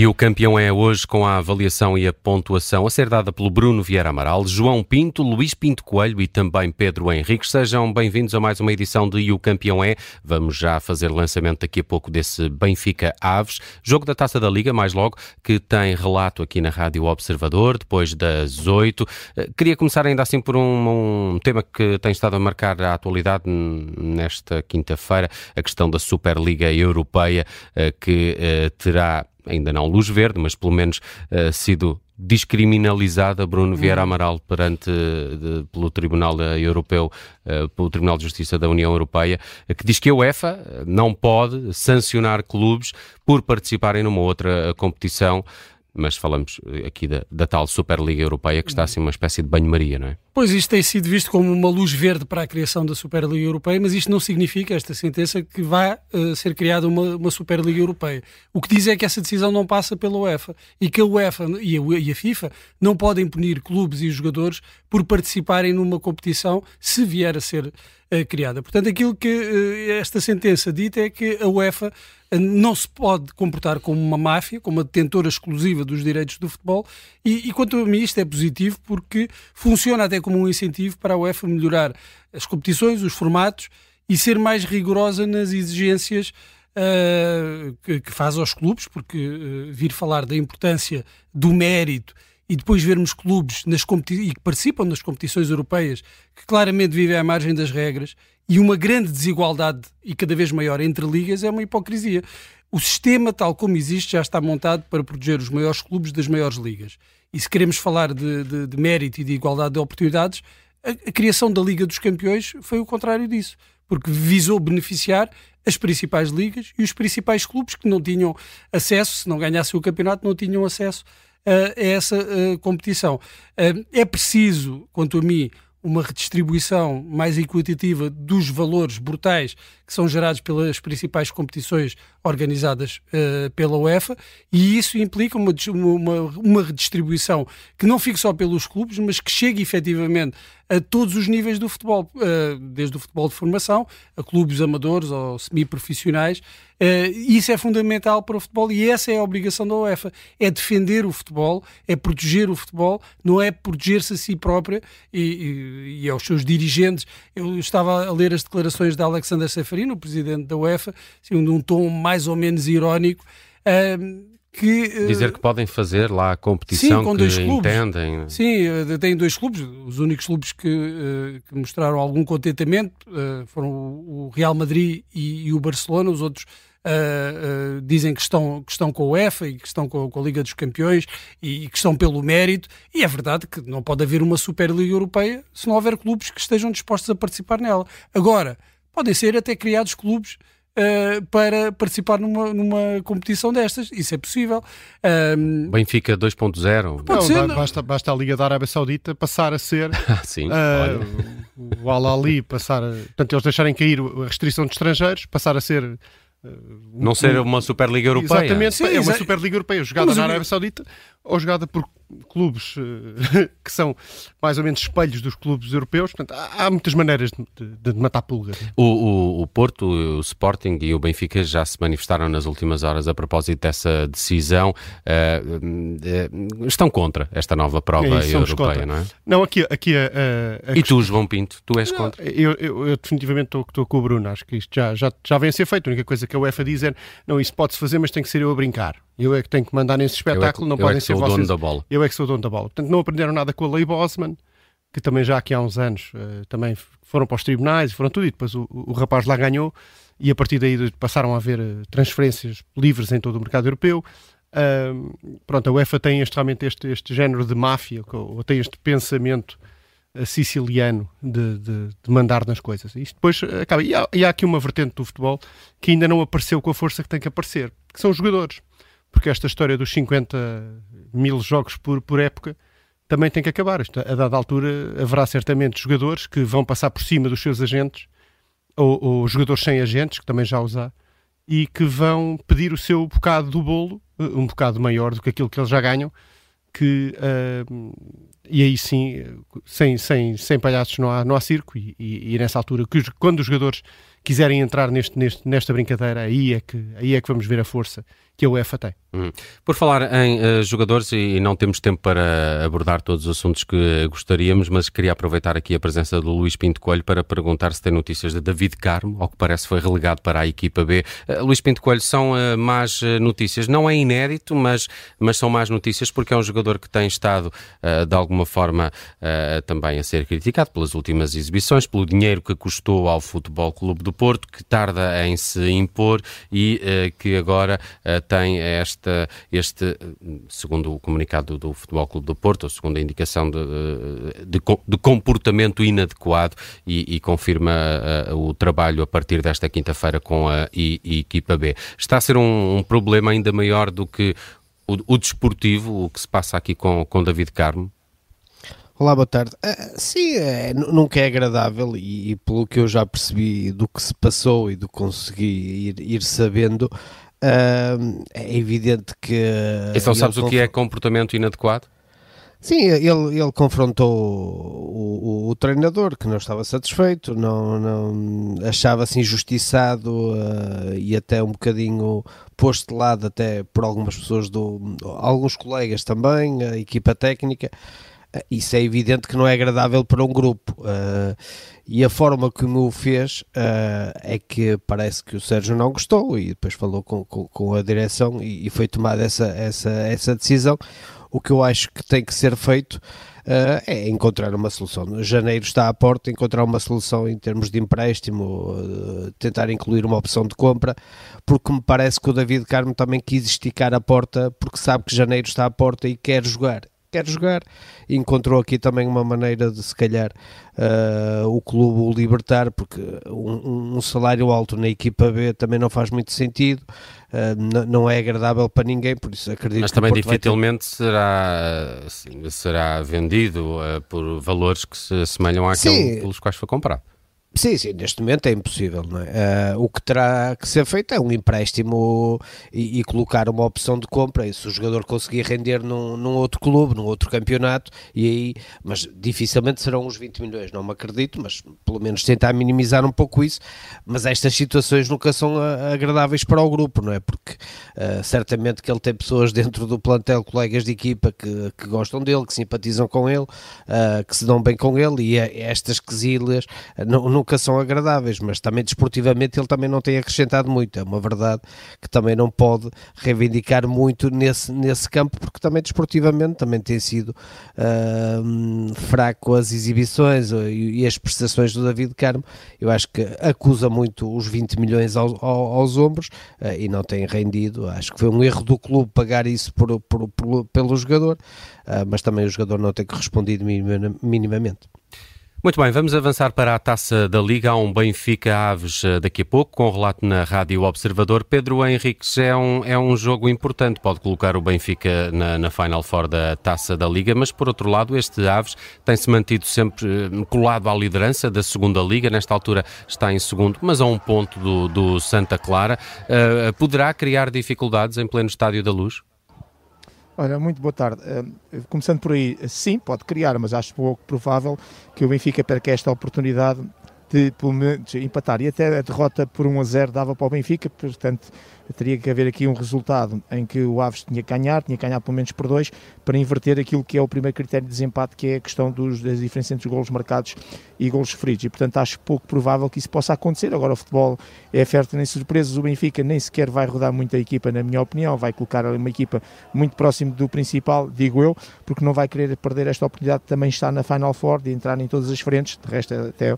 E o campeão é hoje com a avaliação e a pontuação a ser dada pelo Bruno Vieira Amaral, João Pinto, Luís Pinto Coelho e também Pedro Henriques. Sejam bem-vindos a mais uma edição de E o Campeão é. Vamos já fazer lançamento daqui a pouco desse Benfica Aves, jogo da Taça da Liga, mais logo, que tem relato aqui na Rádio Observador, depois das oito. Eh, queria começar ainda assim por um, um tema que tem estado a marcar a atualidade nesta quinta-feira, a questão da Superliga Europeia, eh, que uh, terá ainda não luz verde, mas pelo menos uh, sido descriminalizada Bruno Vieira hum. Amaral perante de, pelo Tribunal Europeu, uh, pelo Tribunal de Justiça da União Europeia, que diz que a UEFA não pode sancionar clubes por participarem numa outra competição mas falamos aqui da, da, tal Superliga Europeia que está assim uma espécie de banho-maria, não é? Pois isto tem sido visto como uma luz verde para a criação da Superliga Europeia, mas isto não significa, esta sentença, que vá uh, ser criada uma, uma, Superliga Europeia. O que diz é que essa decisão não passa pela UEFA e que a UEFA e a, e a FIFA não podem punir clubes e jogadores por participarem numa competição se vier a ser uh, criada. Portanto, aquilo que uh, esta sentença dita é que a UEFA não se pode comportar como uma máfia, como uma detentora exclusiva dos direitos do futebol, e, e quanto a mim isto é positivo porque funciona até como um incentivo para a UEFA melhorar as competições, os formatos e ser mais rigorosa nas exigências uh, que, que, faz aos clubes, porque uh, vir falar da importância do mérito e depois vermos clubes nas e que participam nas competições europeias que claramente vivem à margem das regras e uma grande desigualdade e cada vez maior entre ligas é uma hipocrisia. O sistema, tal como existe, já está montado para proteger os maiores clubes das maiores ligas. E se queremos falar de, de, de mérito e de igualdade de oportunidades, a, a, criação da Liga dos Campeões foi o contrário disso, porque visou beneficiar as principais ligas e os principais clubes que não tinham acesso, se não ganhassem o campeonato, não tinham acesso a, a essa a, competição. é preciso, quanto a mim, uma redistribuição mais equitativa dos valores brutais que são gerados pelas principais competições organizadas uh, pela UEFA e isso implica uma, uma, uma redistribuição que não fique só pelos clubes, mas que chegue efetivamente a todos os níveis do futebol, uh, desde o futebol de formação a clubes amadores ou semi-profissionais. Uh, isso é fundamental para o futebol e essa é a obrigação da UEFA: é defender o futebol, é proteger o futebol, não é proteger-se a si própria e, e, e, aos seus dirigentes. Eu estava a ler as declarações de Alexander Seferino, o presidente da UEFA, assim, num tom mais ou menos irónico. Uh, que, Dizer que podem fazer lá a competição sim, com que clubes. entendem. Sim, eh, tem dois clubes. Os únicos clubes que, que mostraram algum contentamento foram o Real Madrid e, e, o Barcelona. Os outros uh, dizem que estão, que estão com a UEFA e que estão com, com a Liga dos Campeões e, e, que estão pelo mérito. E é verdade que não pode haver uma Superliga Europeia se não houver clubes que estejam dispostos a participar nela. Agora, podem ser até criados clubes uh, para participar numa, numa competição destas. Isso é possível. Um, Benfica 2.0. Não, ser, não. Basta, basta a Liga da Arábia Saudita passar a ser. Sim, uh, o Al-Ali passar a. Portanto, eles deixarem cair a restrição de estrangeiros, passar a ser não ser uma Superliga Europeia. Exatamente, Sim, é uma Superliga Europeia jogada na Arábia Saudita ou jogada por clubes uh, que são mais ou menos espelhos dos clubes europeus. Portanto, há, muitas maneiras de, de, de matar pulgas. O, o, o, Porto, o Sporting e o Benfica já se manifestaram nas últimas horas a propósito dessa decisão. Uh, uh, estão contra esta nova prova é europeia, contra. não é? Não, aqui, aqui a, a, a E tu, João Pinto, tu és contra? Eu, eu, eu definitivamente estou com o Bruno. Acho que isto já, já, já vem a ser feito. A única coisa que a UEFA diz é não, isso pode-se fazer, mas tem que ser eu a brincar. Eu é que tenho que mandar nesse espetáculo, não eu podem é ser vocês. Eu é que sou o dono da bola. Eu é que sou o dono da bola. Portanto, não aprenderam nada com a lei Bosman, que também já aqui há uns anos uh, também foram para os tribunais, foram tudo, e depois o, o, rapaz lá ganhou, e a partir daí passaram a haver uh, transferências livres em todo o mercado europeu. Uh, pronto, a UEFA tem este, realmente este, este género de máfia, ou tem este pensamento uh, siciliano de, de, de, mandar nas coisas. Isto depois acaba. E há, e há aqui uma vertente do futebol que ainda não apareceu com a força que tem que aparecer, que são os jogadores porque esta história dos 50 mil jogos por, por época também tem que acabar. A dada altura haverá certamente jogadores que vão passar por cima dos seus agentes, ou, ou jogadores sem agentes, que também já os há, e que vão pedir o seu bocado do bolo, eh, um bocado maior do que aquilo que eles já ganham, que uh, e aí sim, sem, sem, sem palhaços não há, não há circo, e, e, e nessa altura, que os, quando os jogadores quiserem entrar neste, neste, nesta brincadeira, aí é, que, aí é que vamos ver a força que a UEFA tem. Hum. Por falar em uh, jogadores, e, e, não temos tempo para abordar todos os assuntos que gostaríamos, mas queria aproveitar aqui a presença do Luís Pinto Coelho para perguntar se tem notícias de David Carmo, ao que parece foi relegado para a equipa B. Uh, Luís Pinto Coelho, são uh, más notícias, não é inédito, mas, mas são más notícias porque é um jogador que tem estado de alguma forma também a ser criticado pelas últimas exibições, pelo dinheiro que custou ao Futebol Clube do Porto, que tarda em se impor e que agora tem esta, este, segundo o comunicado do Futebol Clube do Porto, segundo a indicação de, de, de comportamento inadequado e, e confirma uh, o trabalho a partir desta quinta-feira com a, e, e equipa B. Está a ser um, um problema ainda maior do que o, o, desportivo, o que se passa aqui com, com David Carmo? Olá, boa tarde. Uh, sim, é, nunca é agradável e, e, pelo que eu já percebi do que se passou e do que consegui ir, ir sabendo, Uh, é evidente que. Então, sabes o que é comportamento inadequado? Sim, ele, ele confrontou o, o, o, treinador que não estava satisfeito, não, não achava-se injustiçado uh, e até um bocadinho posto de lado até por algumas pessoas, do, alguns colegas também, a equipa técnica. Uh, isso é evidente que não é agradável para um grupo. Uh, e a forma como o fez uh, é que parece que o Sérgio não gostou e depois falou com, com, com a direção e, e, foi tomada essa, essa, essa decisão. O que eu acho que tem que ser feito uh, é encontrar uma solução. Janeiro está à porta, encontrar uma solução em termos de empréstimo, tentar incluir uma opção de compra, porque me parece que o David Carmo também quis esticar a porta porque sabe que janeiro está à porta e quer jogar quer jogar. Encontrou aqui também uma maneira de, se calhar, uh, o clube o libertar, porque um, um, salário alto na equipa B também não faz muito sentido, uh, não é agradável para ninguém, por isso acredito Mas também dificilmente ter... será, será vendido uh, por valores que se assemelham àqueles pelos quais foi comprado. Sim, sim, neste momento é impossível. É? Uh, o que terá que ser feito é um empréstimo e, e, colocar uma opção de compra. E se o jogador conseguir render num, num, outro clube, num outro campeonato, e aí, mas dificilmente serão uns 20 milhões, não me acredito, mas pelo menos tentar minimizar um pouco isso. Mas estas situações nunca são agradáveis para o grupo, não é? Porque uh, certamente que ele tem pessoas dentro do plantel, colegas de equipa que, que gostam dele, que simpatizam com ele, uh, que se dão bem com ele, e estas quesilhas não nunca são agradáveis, mas também desportivamente ele também não tem acrescentado muito. É uma verdade que também não pode reivindicar muito nesse, nesse campo, porque também desportivamente também tem sido uh, fraco as exibições e, e, as prestações do David Carmo. Eu acho que acusa muito os 20 milhões aos, aos ombros uh, e não tem rendido. Acho que foi um erro do clube pagar isso por, por, por pelo jogador, uh, mas também o jogador não tem correspondido minimamente. Muito bem, vamos avançar para a taça da Liga. Há um Benfica Aves eh, daqui a pouco, com relato na Rádio Observador. Pedro Henriques é um, é um jogo importante, pode colocar o Benfica na, na Final Four da taça da Liga, mas por outro lado, este Aves tem-se mantido sempre eh, colado à liderança da segunda Liga. Nesta altura está em segundo, mas a um ponto do, do Santa Clara. Uh, poderá criar dificuldades em pleno Estádio da Luz? Olha, muito boa tarde. Uh, começando por aí, sim, pode criar, mas acho pouco provável que o Benfica perca esta oportunidade de empatar. E até a derrota por 1 a 0 dava para o Benfica, portanto teria que haver aqui um resultado em que o Aves tinha que ganhar, tinha que ganhar pelo menos por dois, para inverter aquilo que é o primeiro critério de desempate, que é a questão dos, das diferenças entre os golos marcados e golos sofridos. E portanto acho pouco provável que isso possa acontecer. Agora o futebol é fértil em surpresas, o Benfica nem sequer vai rodar muito a equipa, na minha opinião, vai colocar uma equipa muito próximo do principal, digo eu, porque não vai querer perder esta oportunidade de também estar na Final Four, de entrar em todas as frentes, de resto até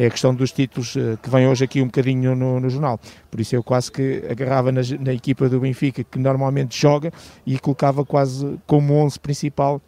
é a questão dos títulos eh, que vem hoje aqui um bocadinho no, no jornal. Por isso eu quase que agarrava na, na, equipa do Benfica, que normalmente joga, e colocava quase como 11 principal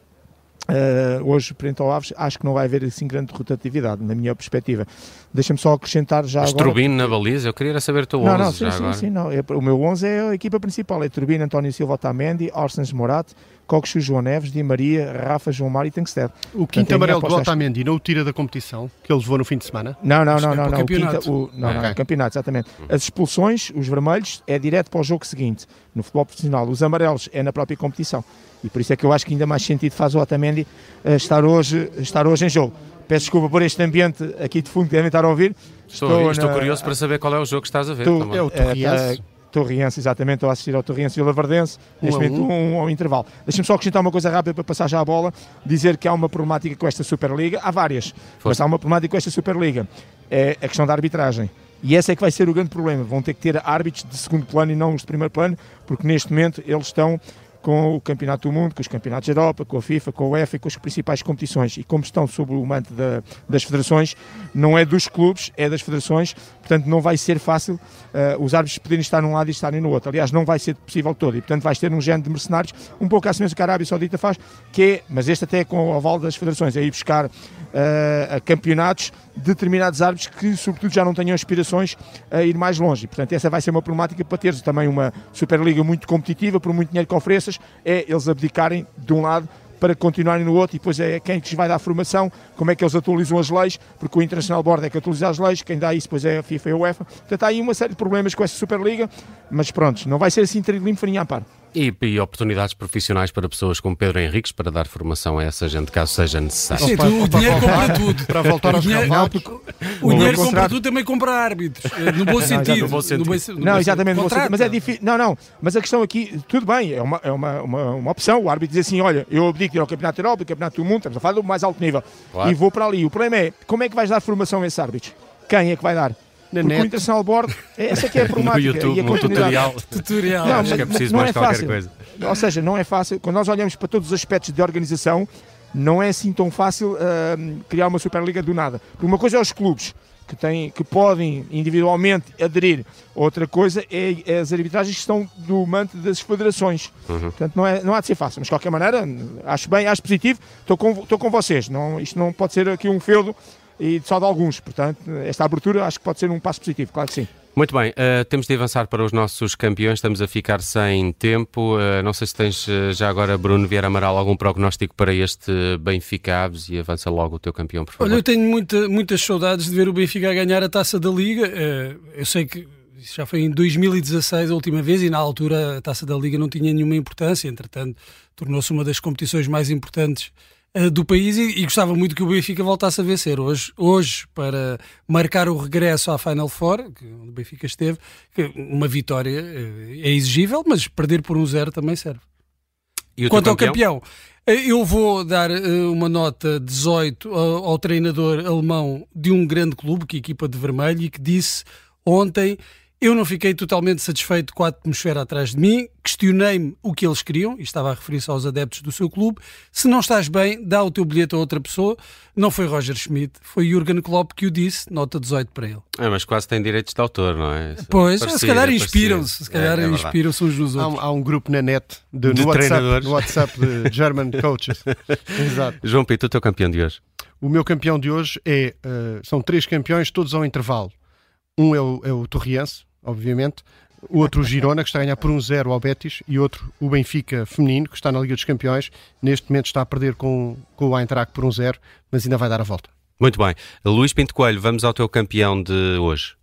Uh, hoje, frente ao Aves, acho que não vai haver assim grande rotatividade, na minha perspectiva. Deixa-me só acrescentar já Mas agora... Turbino na baliza, eu queria saber o teu 11 não, não, sim, sim, sim, não. É, o meu 11 é a equipa principal, é Turbino, António Silva, Otamendi, Orsens Morat, Coxo, João Neves, Di Maria, Rafa, João Mário e Tankstead. O quinto amarelo do Otamendi não o tira da competição que ele levou no fim de semana? Não, não, não, não. é não. o O quinta- o- não, não, o campeonato, exatamente. As expulsões, os vermelhos, é direto para o jogo seguinte. No futebol profissional, os amarelos é na própria competição. E por isso é que eu acho que ainda mais sentido faz o Otamendi eh, estar hoje, estar hoje em jogo. Peço desculpa por este ambiente aqui de fundo que devem estar a ouvir. Estou, estou na- curioso para saber qual é o jogo que estás a ver. Tu-. É o Torriense. Eh, Torriense, exatamente, estou a assistir ao Torriense Vila Verdense, Um neste a momento um, ao intervalo. Deixa-me só acrescentar uma coisa rápida para passar já a bola, dizer que há uma problemática com esta Superliga, há várias, mas há uma problemática com esta Superliga, é a questão da arbitragem. E essa é que vai ser o grande problema, vão ter que ter árbitros de segundo plano e não os de primeiro plano, porque neste momento eles estão com o Campeonato do Mundo, com os Campeonatos da Europa, com a FIFA, com a UEFA e com as principais competições. E como estão sob o manto da- das federações, não é dos clubes, é das federações, portanto não vai ser fácil eh, os árbitros poderem estar num lado e estarem no outro. Aliás, não vai ser possível todo. E portanto vais ter um género de mercenários, um pouco à semelhança que a Arábia Saudita faz, que é, mas este até é com o aval das federações, é ir buscar eh, a campeonatos determinados árbitros que, sobretudo, já não tenham aspirações a ir mais longe. E, portanto, essa vai ser uma problemática para teres também uma Superliga muito competitiva, por muito dinheiro que ofereças, é eles abdicarem de um lado para continuarem no outro e depois é quem que vai dar formação, como é que eles atualizam as leis, porque o International Board é que atualiza as leis, quem dá isso depois é a FIFA e a UEFA. Portanto, há aí uma série de problemas com essa Superliga, mas pronto, não vai ser assim trilho limpo à par. E, e oportunidades profissionais para pessoas como Pedro Henriques para dar formação a essa gente, caso seja necessário. Sim, tu- o dinheiro compra tudo. Para voltar O aos dinheiro- relevados, O dinheiro contrato- compra tudo também compra árbitros. eh, No bom sentido. no bom sentido. bom- no Não, bom exatamente, sentido. mas é difícil. Não, não, mas a questão aqui, tudo bem, é uma, é uma, uma, uma opção. O árbitro diz assim: olha, eu abdico de ir ao Campeonato da Europa, ao Campeonato do Mundo, estamos a falar do mais alto nível, Claro. e vou para ali. O problema é: como é que vais dar formação a esses árbitros? Quem é que vai dar? Na Porque o net. International Board, é- essa que é a No problemática. YouTube, e a um tutorial. Tutorial. Não, Acho que é mas- preciso não mais é qualquer fácil. coisa. Ou seja, não é fácil. Quando nós olhamos para todos os aspectos de organização, não é assim tão fácil ahm, criar uma Superliga do nada. Uma coisa é os clubes que, têm, que podem individualmente aderir, outra coisa é, é as arbitragens que estão do manto das federações. Uhum. Portanto, não, é, não há de ser fácil. Mas de qualquer maneira, acho bem, acho positivo. Estou com, estou com vocês. Não, isto não pode ser aqui um feudo e só de alguns. Portanto, esta abertura acho que pode ser um passo positivo, claro que sim. Muito bem, eh, temos de avançar para os nossos campeões, estamos a ficar sem tempo. Eh, não sei se tens eh, já agora, Bruno Vieira Amaral, algum prognóstico para este Benfica Aves e avança logo o teu campeão, por favor. Olha, eu tenho muita, muitas saudades de ver o Benfica a ganhar a taça da Liga. Eh, Eu sei que isso já foi em 2016 a última vez e na altura a taça da Liga não tinha nenhuma importância, entretanto tornou-se uma das competições mais importantes do país e, e gostava muito que o Benfica voltasse a vencer. Hoje, hoje para marcar o regresso à Final Four, que, onde o Benfica esteve, uma vitória eh, é exigível, mas perder por um zero também serve. Quanto ao campeão, eh, eu vou dar eh, uma nota 18 ao, treinador alemão de um grande clube, que é equipa de vermelho, e que disse ontem: Eu não fiquei totalmente satisfeito com a atmosfera atrás de mim, questionei-me o que eles queriam, e estava a referir-se aos adeptos do seu clube. Se não estás bem, dá o teu bilhete a outra pessoa. Não foi Roger Schmidt, foi Jürgen Klopp que o disse, nota 18 para ele. É, mas quase tem direitos de autor, não é? Pois, Parecido, se calhar é inspiram-se, se calhar É, é inspiram-se uns nos Há outros. um, há um grupo na net de, De no, WhatsApp, treinadores. no WhatsApp de German Coaches. Exato. João Pito, o teu campeão de hoje. O meu campeão de hoje é. eh, são três campeões, todos ao intervalo. Um é o, é o Torriense, obviamente. O outro, o Girona, que está a ganhar por um zero ao Betis. E outro, o Benfica feminino, que está na Liga dos Campeões. Neste momento está a perder com, com o Eintracht por um zero, mas ainda vai dar a volta. Muito bem. Luís Pinto Coelho, vamos ao teu campeão de hoje.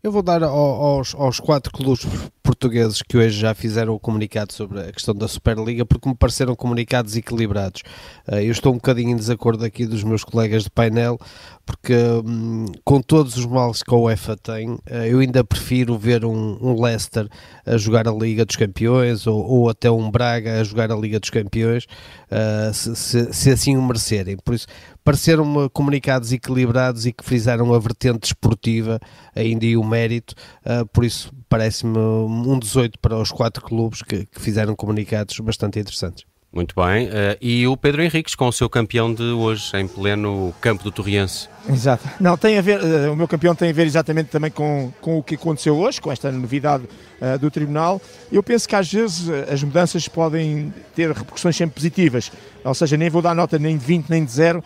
Eu vou dar ao- aos, aos quatro clubes portugueses que hoje já fizeram o comunicado sobre a questão da Superliga, porque me pareceram comunicados equilibrados. Eh, Eu estou um bocadinho em desacordo aqui dos meus colegas de painel, porque hum, com todos os males que a UEFA tem, eh, eu ainda prefiro ver um, um Leicester a jogar a Liga dos Campeões ou, ou até um Braga a jogar a Liga dos Campeões, eh, se, se- se assim o merecerem. Por isso, pareceram-me comunicados equilibrados e que frisaram a vertente desportiva ainda e o mérito, por isso parece-me um 18 para os quatro clubes que, que fizeram comunicados bastante interessantes. Muito bem. Eh, e o Pedro Henriques, com o seu campeão de hoje, em pleno campo do Torriense. Exato. Não, tem a ver, eh, o meu campeão tem a ver exatamente também com, com o que aconteceu hoje, com esta novidade eh, do Tribunal. Eu penso que às vezes as mudanças podem ter repercussões sempre positivas. Ou seja, nem vou dar nota nem de 20 nem de 0,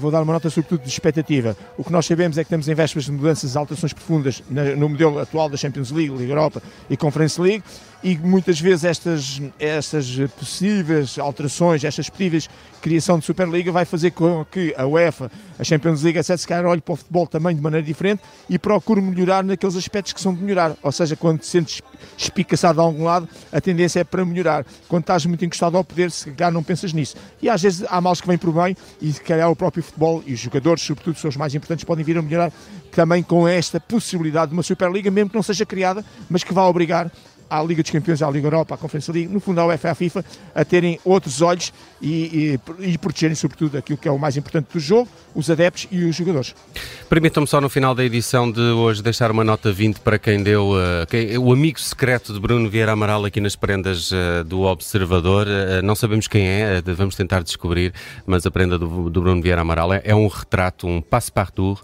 vou dar uma nota sobretudo de expectativa. O que nós sabemos é que estamos em vésperas de mudanças, alterações profundas na- no modelo atual da Champions League, Liga Europa e Conference League. E muitas vezes estas, estas possíveis alterações, estas possíveis criação de Superliga vai fazer com que a UEFA, a Champions League, etc., se calhar olhe para o futebol também de maneira diferente e procure melhorar naqueles aspectos que são de melhorar. Ou seja, quando te sentes espicaçado a algum lado, a tendência é para melhorar. Quando estás muito encostado ao poder, se calhar não pensas nisso. E às vezes há males que vêm por bem e se calhar o próprio futebol e os jogadores, sobretudo, são os mais importantes, podem vir a melhorar também com esta possibilidade de uma Superliga, mesmo que não seja criada, mas que vá obrigar à Liga dos Campeões, à Liga Europa, à Conferência Liga, no fundo à UEFA à FIFA, a terem outros olhos e, e, e protegerem sobretudo aquilo que é o mais importante do jogo, os adeptos e os jogadores. Permitam-me só no final da edição de hoje deixar uma nota 20 para quem deu uh, quem, o amigo secreto de Bruno Vieira Amaral aqui nas prendas uh, do Observador. Uh, não sabemos quem é, vamos tentar descobrir, mas a prenda do, do Bruno Vieira Amaral é, é um retrato, um passe-partout,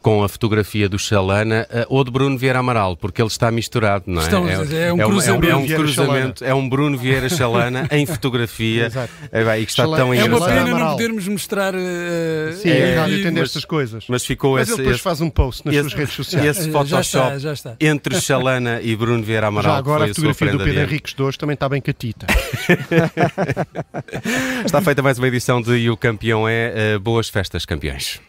com a fotografia do Xalana ou de Bruno Vieira Amaral, porque ele está misturado, não é? Estão, é, é, um é, cruzamento. É um, cruzamento, é um Bruno Vieira Xalana em fotografia. É, e que está tão é engraçado. É uma pena não podermos mostrar. Sim, é, a rádio tem estas coisas. Mas ficou mas esse. ele depois esse, faz um post nas esse, suas redes sociais. Esse Photoshop já está, já está. entre Xalana e Bruno Vieira Amaral. Já agora a fotografia do Pedro Henriques de hoje também está bem catita. está feita mais uma edição de E o Campeão é. Uh, boas festas, campeões.